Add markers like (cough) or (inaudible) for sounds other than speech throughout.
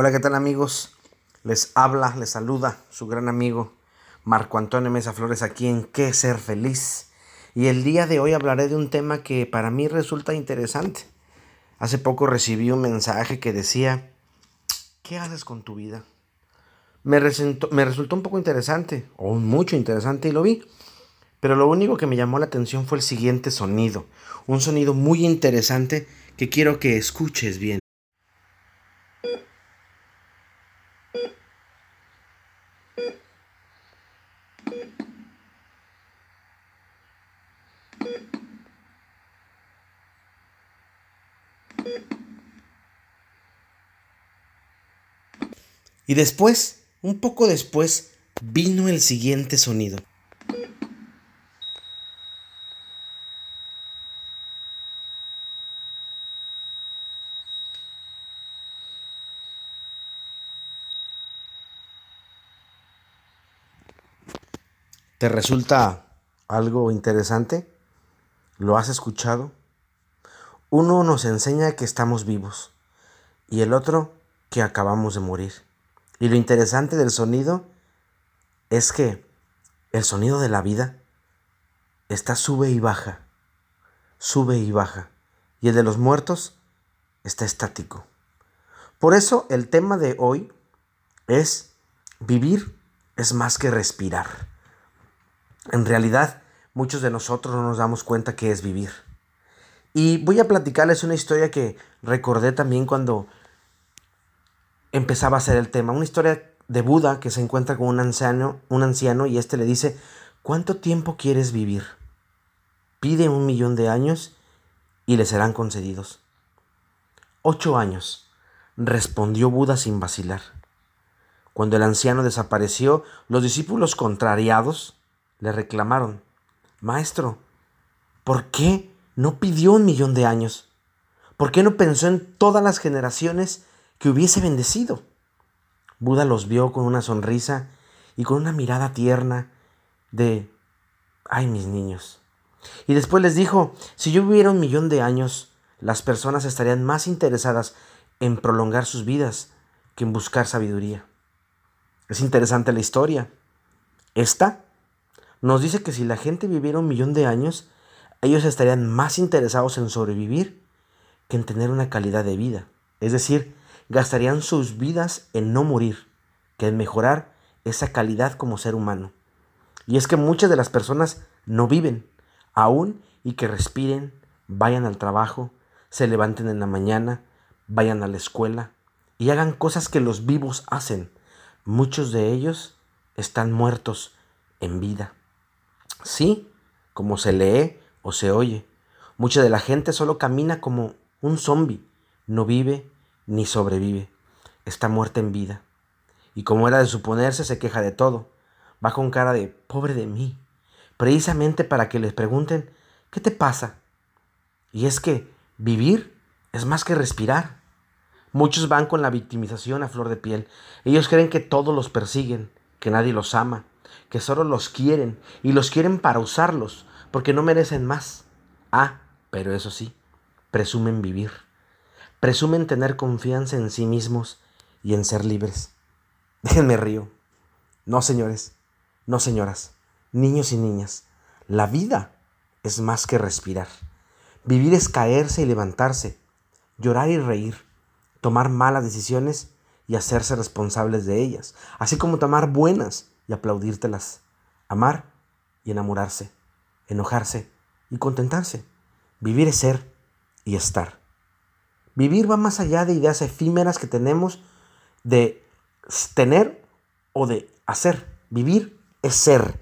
Hola, ¿qué tal amigos? Les habla, les saluda su gran amigo Marco Antonio Mesa Flores aquí en Qué Ser Feliz. Y el día de hoy hablaré de un tema que para mí resulta interesante. Hace poco recibí un mensaje que decía, ¿qué haces con tu vida? Me me resultó un poco interesante, o mucho interesante, y lo vi. Pero lo único que me llamó la atención fue el siguiente sonido. Un sonido muy interesante que quiero que escuches bien. Y después, un poco después, vino el siguiente sonido. ¿Te resulta algo interesante? ¿Lo has escuchado? Uno nos enseña que estamos vivos y el otro que acabamos de morir. Y lo interesante del sonido es que el sonido de la vida está sube y baja, sube y baja. Y el de los muertos está estático. Por eso el tema de hoy es vivir es más que respirar. En realidad, muchos de nosotros no nos damos cuenta que es vivir. Y voy a platicarles una historia que recordé también cuando empezaba a ser el tema. Una historia de Buda que se encuentra con un anciano, un anciano y este le dice, ¿cuánto tiempo quieres vivir? Pide un millón de años y le serán concedidos. Ocho años, respondió Buda sin vacilar. Cuando el anciano desapareció, los discípulos contrariados le reclamaron, Maestro, ¿por qué no pidió un millón de años? ¿Por qué no pensó en todas las generaciones que hubiese bendecido. Buda los vio con una sonrisa y con una mirada tierna de, ay mis niños. Y después les dijo, si yo viviera un millón de años, las personas estarían más interesadas en prolongar sus vidas que en buscar sabiduría. Es interesante la historia. Esta nos dice que si la gente viviera un millón de años, ellos estarían más interesados en sobrevivir que en tener una calidad de vida. Es decir, gastarían sus vidas en no morir, que en mejorar esa calidad como ser humano. Y es que muchas de las personas no viven, aún y que respiren, vayan al trabajo, se levanten en la mañana, vayan a la escuela y hagan cosas que los vivos hacen. Muchos de ellos están muertos en vida. Sí, como se lee o se oye. Mucha de la gente solo camina como un zombi, no vive ni sobrevive, está muerta en vida. Y como era de suponerse, se queja de todo. Va con cara de pobre de mí, precisamente para que les pregunten, ¿qué te pasa? Y es que vivir es más que respirar. Muchos van con la victimización a flor de piel. Ellos creen que todos los persiguen, que nadie los ama, que solo los quieren y los quieren para usarlos, porque no merecen más. Ah, pero eso sí, presumen vivir presumen tener confianza en sí mismos y en ser libres. (laughs) Déjenme río. No, señores, no, señoras, niños y niñas, la vida es más que respirar. Vivir es caerse y levantarse, llorar y reír, tomar malas decisiones y hacerse responsables de ellas, así como tomar buenas y aplaudírtelas, amar y enamorarse, enojarse y contentarse. Vivir es ser y estar. Vivir va más allá de ideas efímeras que tenemos de tener o de hacer. Vivir es ser,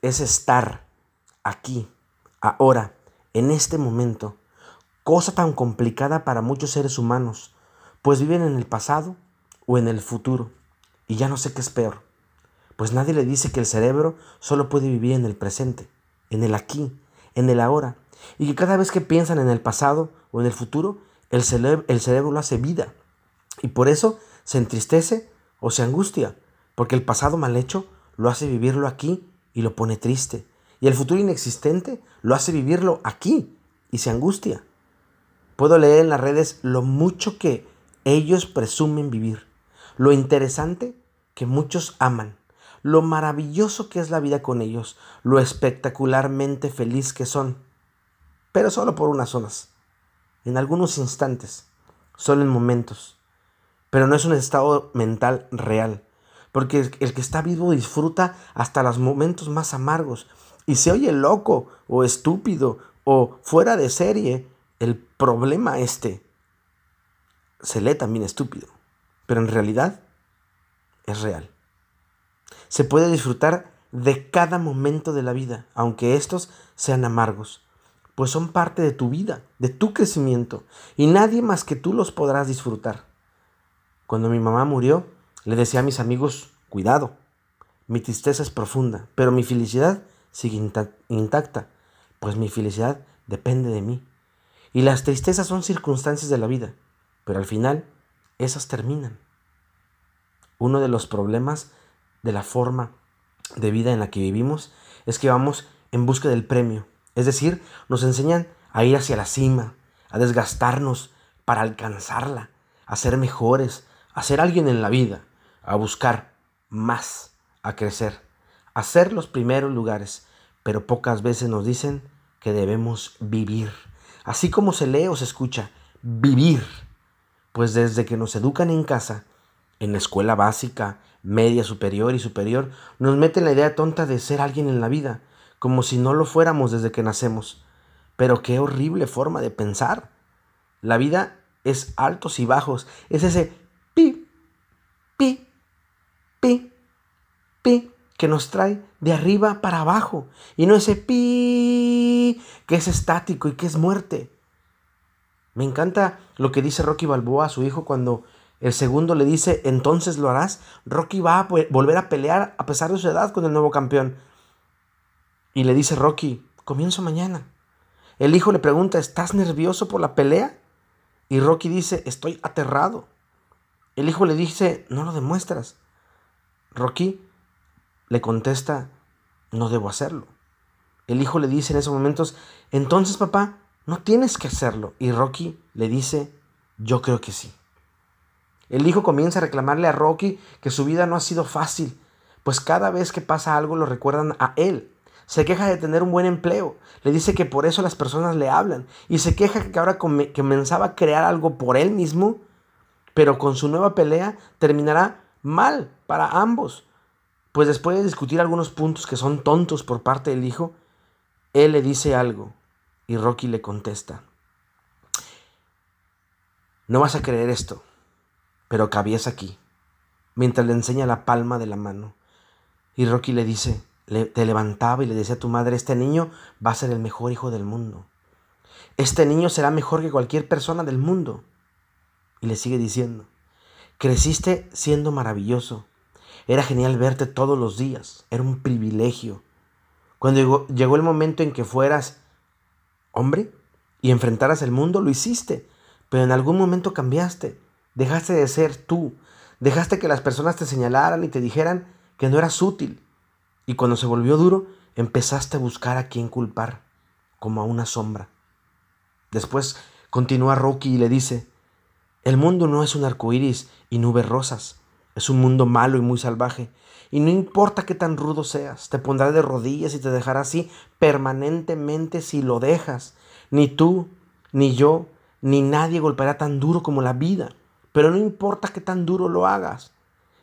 es estar aquí, ahora, en este momento. Cosa tan complicada para muchos seres humanos, pues viven en el pasado o en el futuro. Y ya no sé qué es peor, pues nadie le dice que el cerebro solo puede vivir en el presente, en el aquí, en el ahora, y que cada vez que piensan en el pasado o en el futuro, el, cerebro lo hace vida. Y por eso se entristece o se angustia, porque el pasado mal hecho lo hace vivirlo aquí y lo pone triste. Y el futuro inexistente lo hace vivirlo aquí y se angustia. Puedo leer en las redes lo mucho que ellos presumen vivir. lo interesante que muchos aman, lo maravilloso que es la vida con ellos, lo espectacularmente feliz que son, pero solo por unas horas, en algunos instantes, solo en momentos. Pero no es un estado mental real, porque el que está vivo disfruta hasta los momentos más amargos y se oye loco o estúpido o fuera de serie el problema este. Se lee también estúpido, pero en realidad es real. Se puede disfrutar de cada momento de la vida, aunque estos sean amargos, pues son parte de tu vida, de tu crecimiento, y nadie más que tú los podrás disfrutar. Cuando mi mamá murió, le decía a mis amigos, cuidado, mi tristeza es profunda, pero mi felicidad sigue intacta, pues mi felicidad depende de mí. Y las tristezas son circunstancias de la vida, pero al final esas terminan. Uno de los problemas de la forma de vida en la que vivimos es que vamos en busca del premio. Es decir, nos enseñan a ir hacia la cima, a desgastarnos para alcanzarla, a ser mejores, a ser alguien en la vida, a buscar más, a crecer, a ser los primeros lugares. Pero pocas veces nos dicen que debemos vivir. Así como se lee o se escucha, vivir. Pues desde que nos educan en casa, en la escuela básica, media, superior y superior, nos meten la idea tonta de ser alguien en la vida, como si no lo fuéramos desde que nacemos. Pero qué horrible forma de pensar. La vida es altos y bajos, es ese pi, pi, pi, pi que nos trae de arriba para abajo y no ese pi que es estático y que es muerte. Me encanta lo que dice Rocky Balboa a su hijo cuando el segundo le dice, entonces lo harás. Rocky va a volver a pelear a pesar de su edad con el nuevo campeón. Y le dice Rocky, comienzo mañana. El hijo le pregunta, ¿estás nervioso por la pelea? Y Rocky dice, estoy aterrado. El hijo le dice, no lo demuestras. Rocky le contesta, no debo hacerlo. El hijo le dice en esos momentos, entonces papá, no tienes que hacerlo. Y Rocky le dice, yo creo que sí. El hijo comienza a reclamarle a Rocky que su vida no ha sido fácil, pues cada vez que pasa algo lo recuerdan a él. Se queja de tener un buen empleo, le dice que por eso las personas le hablan. Y se queja que ahora comenzaba a crear algo por él mismo, pero con su nueva pelea terminará mal para ambos, pues después de discutir algunos puntos que son tontos por parte del hijo, él le dice algo y Rocky le contesta, no vas a creer esto, pero cabías aquí, mientras le enseña la palma de la mano. Y Rocky le dice, te levantaba y le decía a tu madre, este niño va a ser el mejor hijo del mundo. Este niño será mejor que cualquier persona del mundo. Y le sigue diciendo, creciste siendo maravilloso. Era genial verte todos los días. Era un privilegio. Cuando llegó, llegó el momento en que fueras hombre y enfrentaras el mundo, lo hiciste. Pero en algún momento cambiaste. Dejaste de ser tú. Dejaste que las personas te señalaran y te dijeran que no eras útil. Y cuando se volvió duro, empezaste a buscar a quien culpar, como a una sombra. Después continúa Rocky y le dice: El mundo no es un arco iris y nubes rosas. Es un mundo malo y muy salvaje. Y no importa qué tan rudo seas, te pondrá de rodillas y te dejará así permanentemente si lo dejas. Ni tú, ni yo, ni nadie golpeará tan duro como la vida. Pero no importa qué tan duro lo hagas.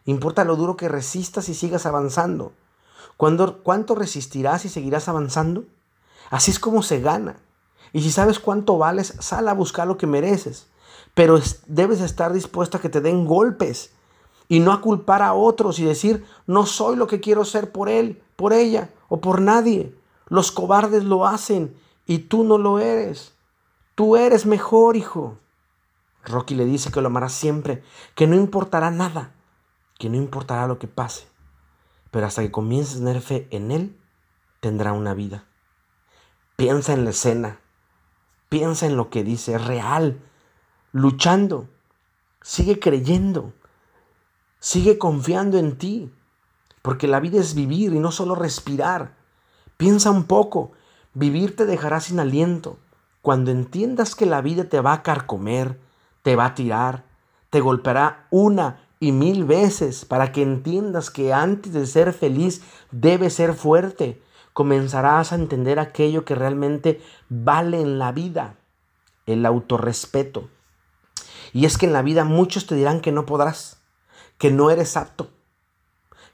Importa lo duro que resistas y sigas avanzando. ¿Cuánto resistirás y seguirás avanzando? Así es como se gana. Y si sabes cuánto vales, sal a buscar lo que mereces. Pero debes estar dispuesto a que te den golpes y no a culpar a otros y decir, no soy lo que quiero ser por él, por ella o por nadie. Los cobardes lo hacen y tú no lo eres. Tú eres mejor, hijo. Rocky le dice que lo amará siempre, que no importará nada, que no importará lo que pase, pero hasta que comiences a tener fe en él, tendrá una vida. Piensa en la escena, piensa en lo que dice, real, luchando, sigue creyendo, sigue confiando en ti, porque la vida es vivir y no solo respirar. Piensa un poco, vivir te dejará sin aliento. Cuando entiendas que la vida te va a carcomer, te va a tirar, te golpeará una y mil veces para que entiendas que antes de ser feliz debes ser fuerte. Comenzarás a entender aquello que realmente vale en la vida, el autorrespeto. Y es que en la vida muchos te dirán que no podrás, que no eres apto,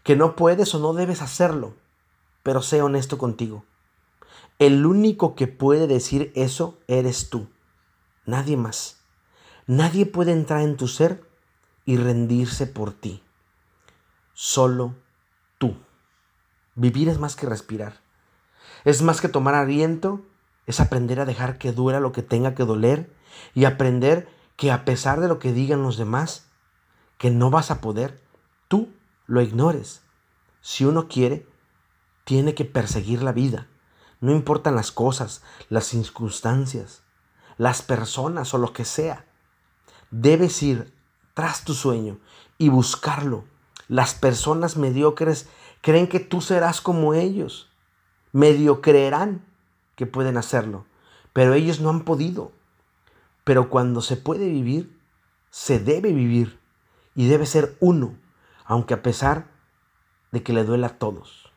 que no puedes o no debes hacerlo. Pero sé honesto contigo. El único que puede decir eso eres tú, nadie más. Nadie puede entrar en tu ser y rendirse por ti. Solo tú. Vivir es más que respirar. Es más que tomar aliento, es aprender a dejar que duela lo que tenga que doler y aprender que a pesar de lo que digan los demás, que no vas a poder, tú lo ignores. Si uno quiere, tiene que perseguir la vida. No importan las cosas, las circunstancias, las personas o lo que sea. Debes ir tras tu sueño y buscarlo. Las personas mediocres creen que tú serás como ellos. Medio creerán que pueden hacerlo, pero ellos no han podido. Pero cuando se puede vivir, se debe vivir y debe ser uno, aunque a pesar de que le duela a todos.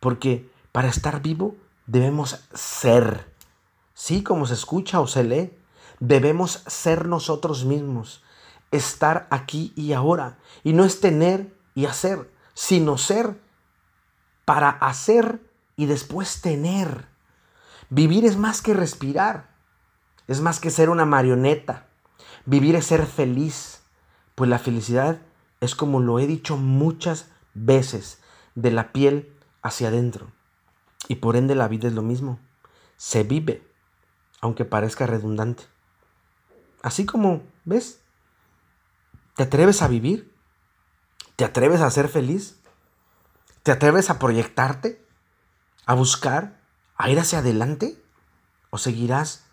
Porque para estar vivo debemos ser. Sí, como se escucha o se lee, debemos ser nosotros mismos estar aquí y ahora. Y no es tener y hacer, sino ser para hacer y después tener. Vivir es más que respirar, es más que ser una marioneta. Vivir es ser feliz, pues la felicidad es como lo he dicho muchas veces, de la piel hacia adentro. Y por ende la vida es lo mismo. Se vive, aunque parezca redundante. Así como, ¿ves? ¿Te atreves a vivir? ¿Te atreves a ser feliz? ¿Te atreves a proyectarte? ¿A buscar? ¿A ir hacia adelante? ¿O seguirás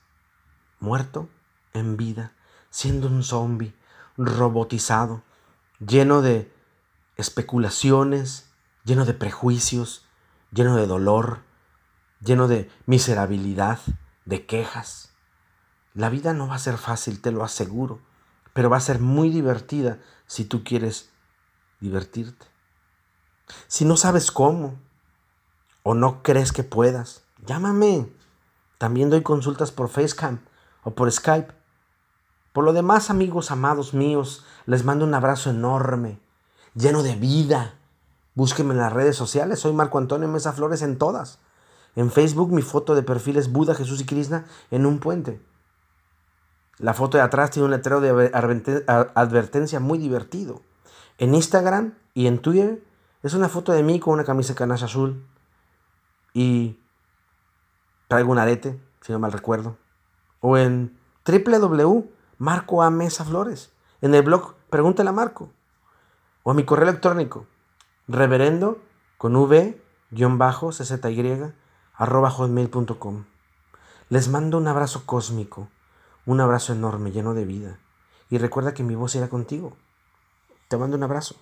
muerto en vida, siendo un zombie, robotizado, lleno de especulaciones, lleno de prejuicios, lleno de dolor, lleno de miserabilidad, de quejas? La vida no va a ser fácil, te lo aseguro pero va a ser muy divertida si tú quieres divertirte. Si no sabes cómo o no crees que puedas, llámame. También doy consultas por Facecam o por Skype. Por lo demás, amigos amados míos, les mando un abrazo enorme, lleno de vida. Búsquenme en las redes sociales, soy Marco Antonio Mesa Flores en todas. En Facebook mi foto de perfil es Buda, Jesús y Krishna en un puente. La foto de atrás tiene un letrero de advertencia muy divertido. En Instagram y en Twitter es una foto de mí con una camisa canasta azul y traigo un arete, si no mal recuerdo. O en www.marco a. En el blog Pregúntale Marco. O a mi correo electrónico reverendo con v czy arroba. Les mando un abrazo cósmico un abrazo enorme, lleno de vida. Y recuerda que mi voz irá contigo. Te mando un abrazo.